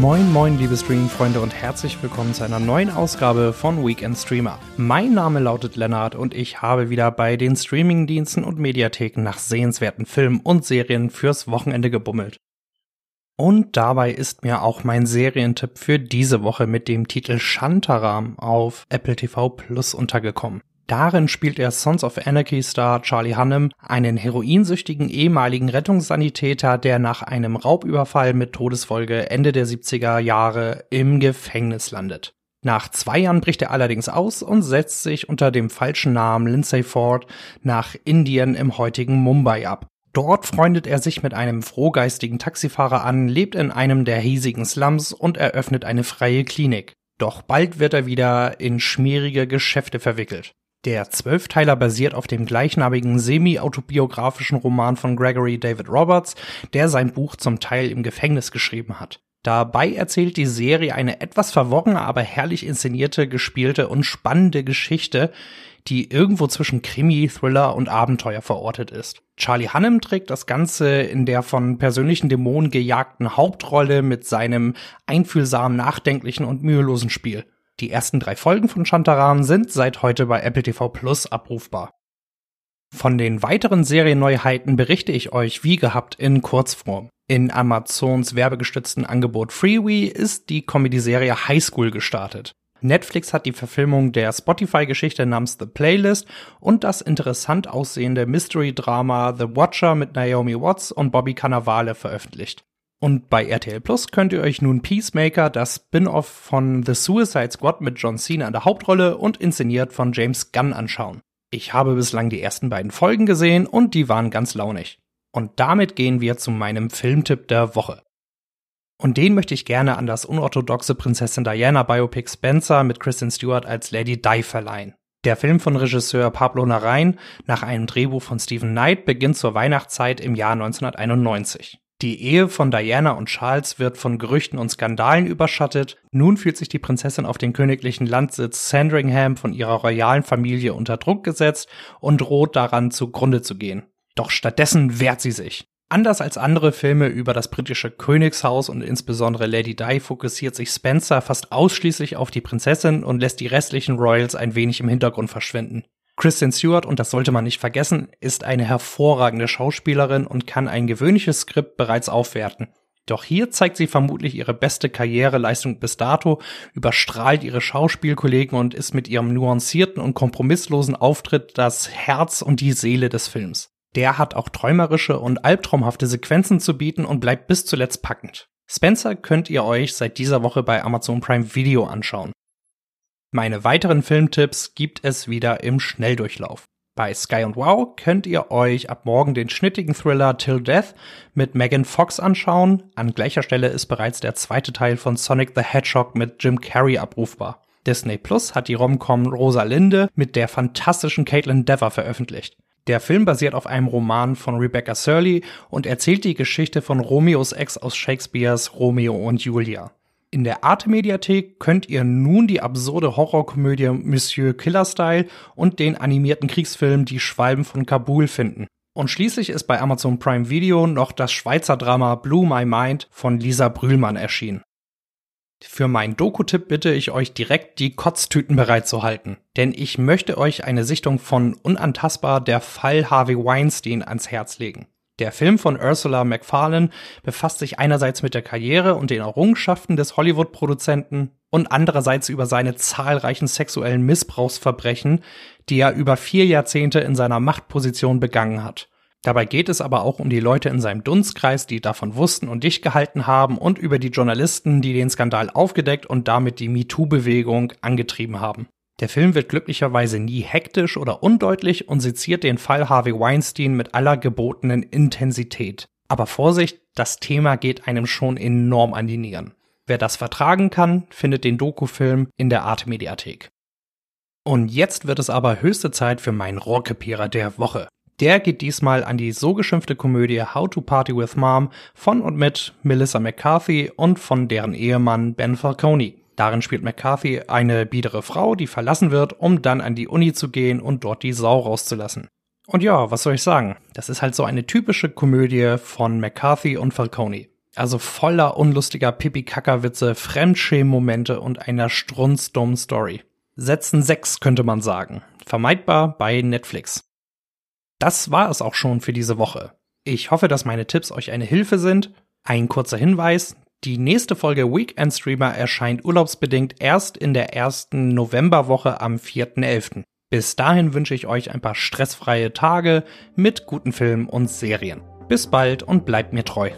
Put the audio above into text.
Moin, moin, liebe Streaming-Freunde und herzlich willkommen zu einer neuen Ausgabe von Weekend Streamer. Mein Name lautet Lennart und ich habe wieder bei den Streaming-Diensten und Mediatheken nach sehenswerten Filmen und Serien fürs Wochenende gebummelt. Und dabei ist mir auch mein Serientipp für diese Woche mit dem Titel Shantaram auf Apple TV Plus untergekommen. Darin spielt er Sons of Anarchy Star Charlie Hunnam einen heroinsüchtigen ehemaligen Rettungssanitäter, der nach einem Raubüberfall mit Todesfolge Ende der 70er Jahre im Gefängnis landet. Nach zwei Jahren bricht er allerdings aus und setzt sich unter dem falschen Namen Lindsay Ford nach Indien im heutigen Mumbai ab. Dort freundet er sich mit einem frohgeistigen Taxifahrer an, lebt in einem der hiesigen Slums und eröffnet eine freie Klinik. Doch bald wird er wieder in schmierige Geschäfte verwickelt. Der Zwölfteiler basiert auf dem gleichnamigen semi-autobiografischen Roman von Gregory David Roberts, der sein Buch zum Teil im Gefängnis geschrieben hat. Dabei erzählt die Serie eine etwas verworrene, aber herrlich inszenierte, gespielte und spannende Geschichte, die irgendwo zwischen Krimi, Thriller und Abenteuer verortet ist. Charlie Hunnam trägt das Ganze in der von persönlichen Dämonen gejagten Hauptrolle mit seinem einfühlsamen, nachdenklichen und mühelosen Spiel. Die ersten drei Folgen von Shantaram sind seit heute bei Apple TV Plus abrufbar. Von den weiteren Serienneuheiten berichte ich euch wie gehabt in Kurzform. In Amazons werbegestützten Angebot Freewee ist die Comedy-Serie High School gestartet. Netflix hat die Verfilmung der Spotify-Geschichte namens The Playlist und das interessant aussehende Mystery-Drama The Watcher mit Naomi Watts und Bobby Cannavale veröffentlicht. Und bei RTL Plus könnt ihr euch nun Peacemaker, das Spin-off von The Suicide Squad mit John Cena in der Hauptrolle und inszeniert von James Gunn anschauen. Ich habe bislang die ersten beiden Folgen gesehen und die waren ganz launig. Und damit gehen wir zu meinem Filmtipp der Woche. Und den möchte ich gerne an das unorthodoxe Prinzessin Diana Biopic Spencer mit Kristen Stewart als Lady Di verleihen. Der Film von Regisseur Pablo Narain nach einem Drehbuch von Stephen Knight beginnt zur Weihnachtszeit im Jahr 1991. Die Ehe von Diana und Charles wird von Gerüchten und Skandalen überschattet. Nun fühlt sich die Prinzessin auf den königlichen Landsitz Sandringham von ihrer royalen Familie unter Druck gesetzt und droht daran zugrunde zu gehen. Doch stattdessen wehrt sie sich. Anders als andere Filme über das britische Königshaus und insbesondere Lady Di fokussiert sich Spencer fast ausschließlich auf die Prinzessin und lässt die restlichen Royals ein wenig im Hintergrund verschwinden. Kristen Stewart, und das sollte man nicht vergessen, ist eine hervorragende Schauspielerin und kann ein gewöhnliches Skript bereits aufwerten. Doch hier zeigt sie vermutlich ihre beste Karriereleistung bis dato, überstrahlt ihre Schauspielkollegen und ist mit ihrem nuancierten und kompromisslosen Auftritt das Herz und die Seele des Films. Der hat auch träumerische und albtraumhafte Sequenzen zu bieten und bleibt bis zuletzt packend. Spencer könnt ihr euch seit dieser Woche bei Amazon Prime Video anschauen. Meine weiteren Filmtipps gibt es wieder im Schnelldurchlauf. Bei Sky und Wow könnt ihr euch ab morgen den schnittigen Thriller Till Death mit Megan Fox anschauen. An gleicher Stelle ist bereits der zweite Teil von Sonic the Hedgehog mit Jim Carrey abrufbar. Disney Plus hat die Romcom Rosalinde mit der fantastischen Caitlin Dever veröffentlicht. Der Film basiert auf einem Roman von Rebecca Surley und erzählt die Geschichte von Romeos Ex aus Shakespeares Romeo und Julia. In der Arte-Mediathek könnt ihr nun die absurde Horrorkomödie Monsieur Killer Style und den animierten Kriegsfilm Die Schwalben von Kabul finden. Und schließlich ist bei Amazon Prime Video noch das Schweizer Drama Blue My Mind von Lisa Brühlmann erschienen. Für meinen Doku-Tipp bitte ich euch direkt die Kotztüten bereitzuhalten, denn ich möchte euch eine Sichtung von Unantastbar der Fall Harvey Weinstein ans Herz legen. Der Film von Ursula McFarlane befasst sich einerseits mit der Karriere und den Errungenschaften des Hollywood-Produzenten und andererseits über seine zahlreichen sexuellen Missbrauchsverbrechen, die er über vier Jahrzehnte in seiner Machtposition begangen hat. Dabei geht es aber auch um die Leute in seinem Dunstkreis, die davon wussten und dicht gehalten haben und über die Journalisten, die den Skandal aufgedeckt und damit die MeToo-Bewegung angetrieben haben. Der Film wird glücklicherweise nie hektisch oder undeutlich und seziert den Fall Harvey Weinstein mit aller gebotenen Intensität. Aber Vorsicht, das Thema geht einem schon enorm an die Nieren. Wer das vertragen kann, findet den Dokufilm in der Arte Mediathek. Und jetzt wird es aber höchste Zeit für meinen Rohrkrepierer der Woche. Der geht diesmal an die so geschimpfte Komödie How to Party with Mom von und mit Melissa McCarthy und von deren Ehemann Ben Falcone. Darin spielt McCarthy eine biedere Frau, die verlassen wird, um dann an die Uni zu gehen und dort die Sau rauszulassen. Und ja, was soll ich sagen? Das ist halt so eine typische Komödie von McCarthy und Falcone. Also voller unlustiger Pipi-Kaka-Witze, Fremdschämen-Momente und einer strunzdummen Story. Setzen 6 könnte man sagen. Vermeidbar bei Netflix. Das war es auch schon für diese Woche. Ich hoffe, dass meine Tipps euch eine Hilfe sind. Ein kurzer Hinweis. Die nächste Folge Weekend Streamer erscheint urlaubsbedingt erst in der ersten Novemberwoche am 4.11. Bis dahin wünsche ich euch ein paar stressfreie Tage mit guten Filmen und Serien. Bis bald und bleibt mir treu.